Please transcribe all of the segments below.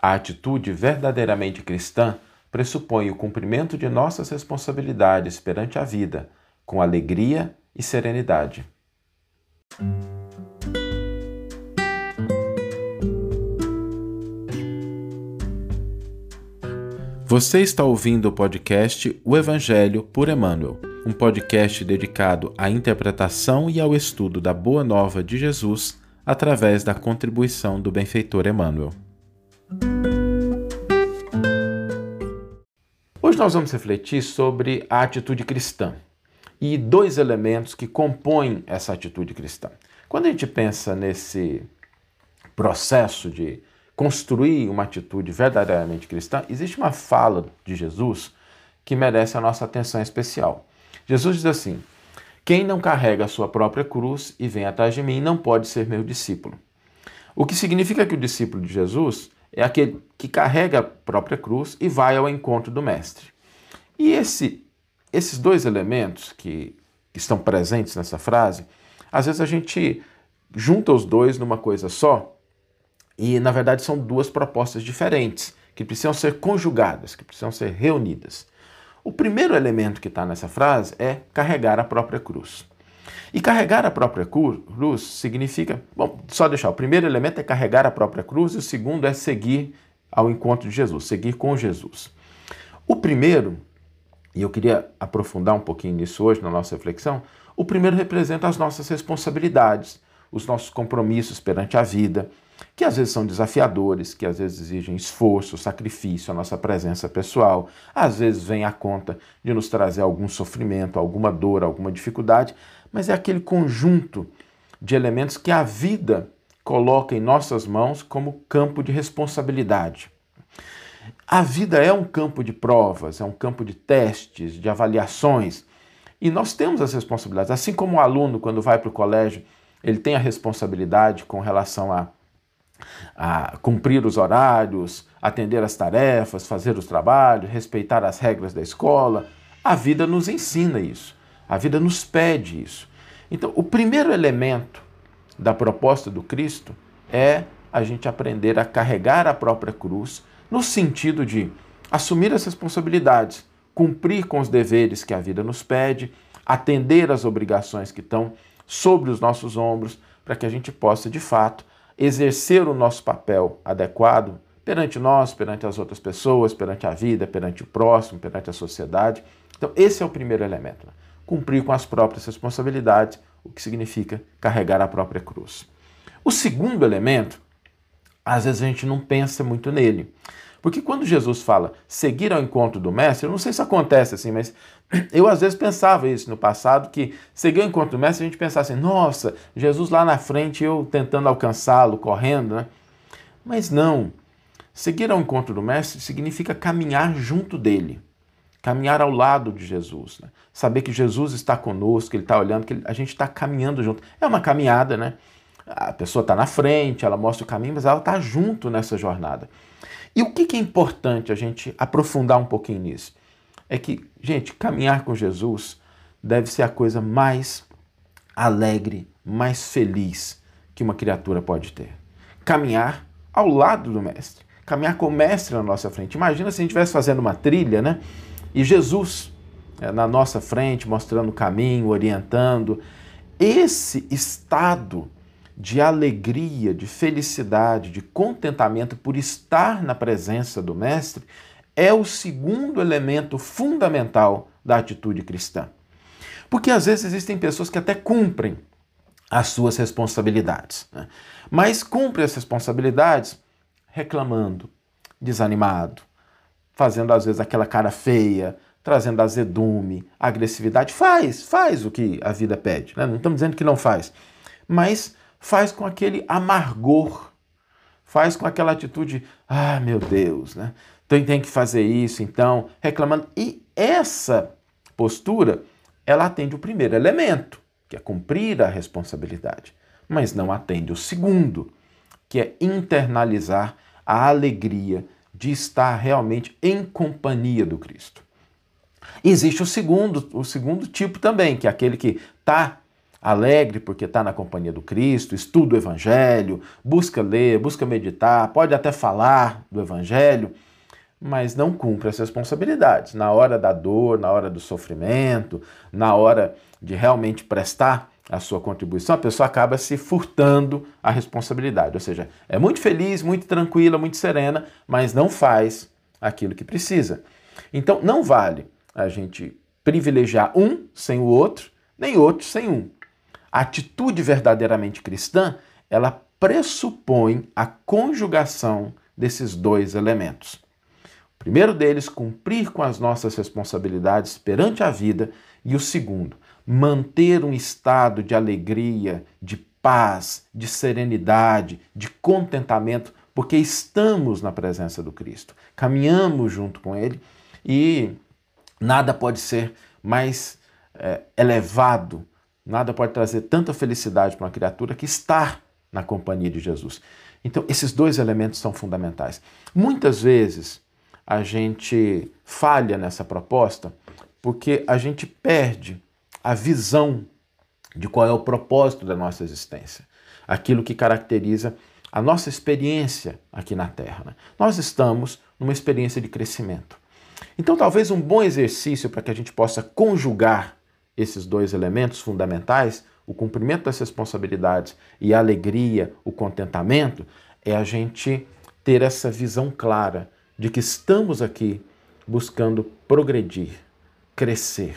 A atitude verdadeiramente cristã pressupõe o cumprimento de nossas responsabilidades perante a vida, com alegria e serenidade. Você está ouvindo o podcast O Evangelho por Emmanuel, um podcast dedicado à interpretação e ao estudo da Boa Nova de Jesus através da contribuição do benfeitor Emmanuel. Hoje nós vamos refletir sobre a atitude cristã e dois elementos que compõem essa atitude cristã. Quando a gente pensa nesse processo de construir uma atitude verdadeiramente cristã, existe uma fala de Jesus que merece a nossa atenção especial. Jesus diz assim: Quem não carrega a sua própria cruz e vem atrás de mim não pode ser meu discípulo. O que significa que o discípulo de Jesus é aquele que carrega a própria cruz e vai ao encontro do Mestre. E esse, esses dois elementos que, estão presentes nessa frase, às vezes a gente junta os dois numa coisa só e, na verdade, são duas propostas diferentes que precisam ser conjugadas, que precisam ser reunidas. O primeiro elemento que está nessa frase é carregar a própria cruz. E carregar a própria cruz significa, bom, só deixar, o primeiro elemento é carregar a própria cruz e o segundo é seguir ao encontro de Jesus, seguir com Jesus. O primeiro, e eu queria aprofundar um pouquinho nisso hoje na nossa reflexão, o primeiro representa as nossas responsabilidades, os nossos compromissos perante a vida, que às vezes são desafiadores, que às vezes exigem esforço, sacrifício, a nossa presença pessoal, às vezes vem a conta de nos trazer algum sofrimento, alguma dor, alguma dificuldade, mas é aquele conjunto de elementos que a vida coloca em nossas mãos como campo de responsabilidade. A vida é um campo de provas, é um campo de testes, de avaliações, e nós temos as responsabilidades. Assim como o aluno, quando vai para o colégio, ele tem a responsabilidade com relação a, a cumprir os horários, atender as tarefas, fazer os trabalhos, respeitar as regras da escola. A vida nos ensina isso. A vida nos pede isso. Então, o primeiro elemento da proposta do Cristo é a gente aprender a carregar a própria cruz, no sentido de assumir as responsabilidades, cumprir com os deveres que a vida nos pede, atender às obrigações que estão sobre os nossos ombros, para que a gente possa, de fato, exercer o nosso papel adequado perante nós, perante as outras pessoas, perante a vida, perante o próximo, perante a sociedade. Então, esse é o primeiro elemento. Cumprir com as próprias responsabilidades, o que significa carregar a própria cruz. O segundo elemento, às vezes a gente não pensa muito nele. Porque quando Jesus fala seguir ao encontro do mestre, eu não sei se acontece assim, mas eu às vezes pensava isso no passado, que seguir ao encontro do mestre, a gente pensava assim, nossa, Jesus lá na frente, eu tentando alcançá-lo, correndo, né? Mas não. Seguir ao encontro do mestre significa caminhar junto dele caminhar ao lado de Jesus, né? saber que Jesus está conosco, Ele está olhando, que a gente está caminhando junto. É uma caminhada, né? A pessoa está na frente, ela mostra o caminho, mas ela está junto nessa jornada. E o que, que é importante a gente aprofundar um pouquinho nisso? É que, gente, caminhar com Jesus deve ser a coisa mais alegre, mais feliz que uma criatura pode ter. Caminhar ao lado do Mestre. Caminhar com o Mestre na nossa frente. Imagina se a gente estivesse fazendo uma trilha, né? E Jesus é, na nossa frente, mostrando o caminho, orientando. Esse estado de alegria, de felicidade, de contentamento por estar na presença do Mestre é o segundo elemento fundamental da atitude cristã. Porque às vezes existem pessoas que até cumprem as suas responsabilidades, né? mas cumprem as responsabilidades reclamando, desanimado, fazendo às vezes aquela cara feia, trazendo azedume, agressividade. Faz, faz o que a vida pede. Né? Não estamos dizendo que não faz, mas faz com aquele amargor, faz com aquela atitude, ah, meu Deus, né? Então tem que fazer isso, então, reclamando. E essa postura, ela atende o primeiro elemento, que é cumprir a responsabilidade, mas não atende o segundo, que é internalizar a alegria de estar realmente em companhia do Cristo. existe o segundo, o segundo tipo também, que é aquele que está alegre porque está na companhia do Cristo, estuda o Evangelho, busca ler, busca meditar, pode até falar do Evangelho, mas não cumpre as responsabilidades. Na hora da dor, na hora do sofrimento, na hora de realmente prestar a sua contribuição, a pessoa acaba se furtando a responsabilidade. Ou seja, é muito feliz, muito tranquila, muito serena, mas não faz aquilo que precisa. Então, não vale a gente privilegiar um sem o outro, nem outro sem um. A atitude verdadeiramente cristã, ela pressupõe a conjugação desses dois elementos. O primeiro deles, cumprir com as nossas responsabilidades perante a vida, e o segundo, manter um estado de alegria, de paz, de serenidade, de contentamento, porque estamos na presença do Cristo, caminhamos junto com Ele e nada pode ser mais é, elevado, nada pode trazer tanta felicidade para uma criatura que estar na companhia de Jesus. Então, esses dois elementos são fundamentais. Muitas vezes a gente falha nessa proposta porque a gente perde a visão de qual é o propósito da nossa existência, aquilo que caracteriza a nossa experiência aqui na Terra. Né? Nós estamos numa experiência de crescimento. Então, talvez um bom exercício para que a gente possa conjugar esses dois elementos fundamentais, o cumprimento das responsabilidades e a alegria, o contentamento, é a gente ter essa visão clara de que estamos aqui buscando progredir, crescer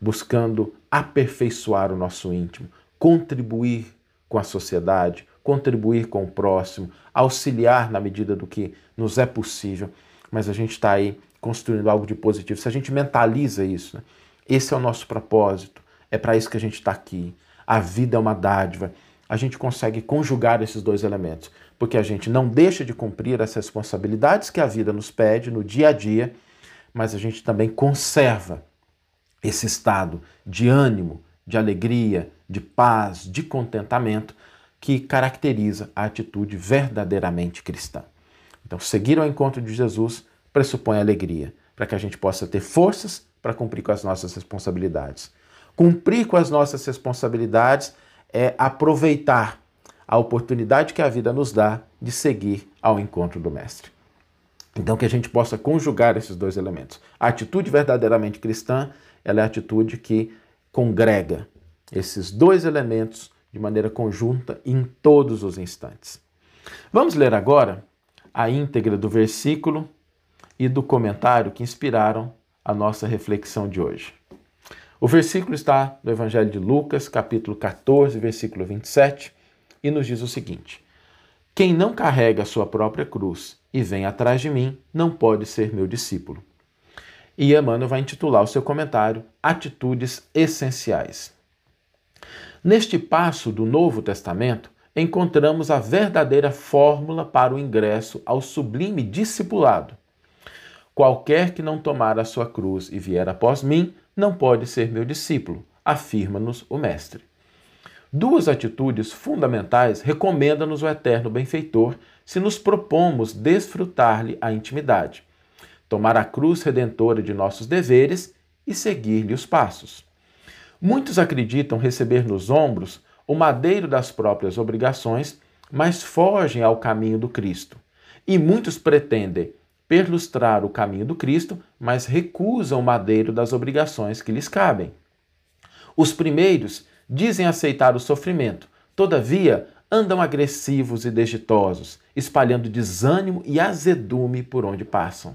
buscando aperfeiçoar o nosso íntimo, contribuir com a sociedade, contribuir com o próximo, auxiliar na medida do que nos é possível. Mas a gente está aí construindo algo de positivo. Se a gente mentaliza isso, né? esse é o nosso propósito, é para isso que a gente está aqui. A vida é uma dádiva. A gente consegue conjugar esses dois elementos, porque a gente não deixa de cumprir as responsabilidades que a vida nos pede no dia a dia, mas a gente também conserva esse estado de ânimo, de alegria, de paz, de contentamento que caracteriza a atitude verdadeiramente cristã. Então, seguir ao encontro de Jesus pressupõe alegria, para que a gente possa ter forças para cumprir com as nossas responsabilidades. Cumprir com as nossas responsabilidades é aproveitar a oportunidade que a vida nos dá de seguir ao encontro do Mestre. Então, que a gente possa conjugar esses dois elementos. A atitude verdadeiramente cristã ela é a atitude que congrega esses dois elementos de maneira conjunta em todos os instantes. Vamos ler agora a íntegra do versículo e do comentário que inspiraram a nossa reflexão de hoje. O versículo está no Evangelho de Lucas, capítulo 14, versículo 27, e nos diz o seguinte: Quem não carrega a sua própria cruz e vem atrás de mim, não pode ser meu discípulo. E Emmanuel vai intitular o seu comentário Atitudes Essenciais. Neste passo do Novo Testamento, encontramos a verdadeira fórmula para o ingresso ao sublime discipulado. Qualquer que não tomar a sua cruz e vier após mim, não pode ser meu discípulo, afirma-nos o Mestre. Duas atitudes fundamentais recomenda-nos o eterno benfeitor se nos propomos desfrutar-lhe a intimidade tomar a cruz redentora de nossos deveres e seguir-lhe os passos. Muitos acreditam receber nos ombros o madeiro das próprias obrigações, mas fogem ao caminho do Cristo. E muitos pretendem perlustrar o caminho do Cristo, mas recusam o madeiro das obrigações que lhes cabem. Os primeiros dizem aceitar o sofrimento, todavia andam agressivos e degitosos, espalhando desânimo e azedume por onde passam.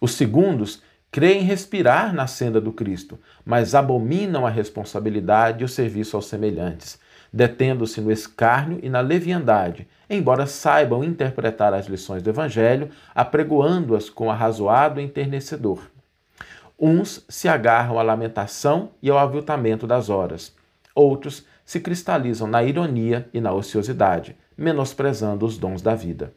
Os segundos creem respirar na senda do Cristo, mas abominam a responsabilidade e o serviço aos semelhantes, detendo-se no escárnio e na leviandade, embora saibam interpretar as lições do Evangelho, apregoando-as com arrazoado enternecedor. Uns se agarram à lamentação e ao aviltamento das horas. Outros se cristalizam na ironia e na ociosidade, menosprezando os dons da vida.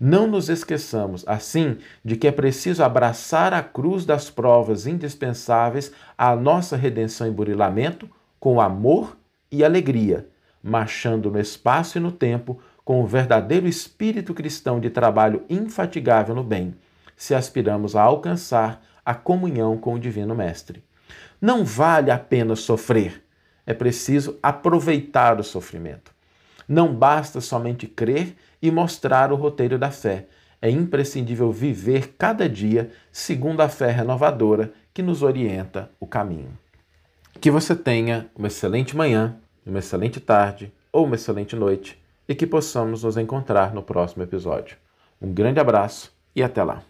Não nos esqueçamos, assim, de que é preciso abraçar a cruz das provas indispensáveis à nossa redenção e burilamento com amor e alegria, marchando no espaço e no tempo com o verdadeiro espírito cristão de trabalho infatigável no bem, se aspiramos a alcançar a comunhão com o Divino Mestre. Não vale a pena sofrer, é preciso aproveitar o sofrimento. Não basta somente crer e mostrar o roteiro da fé. É imprescindível viver cada dia segundo a fé renovadora que nos orienta o caminho. Que você tenha uma excelente manhã, uma excelente tarde ou uma excelente noite e que possamos nos encontrar no próximo episódio. Um grande abraço e até lá!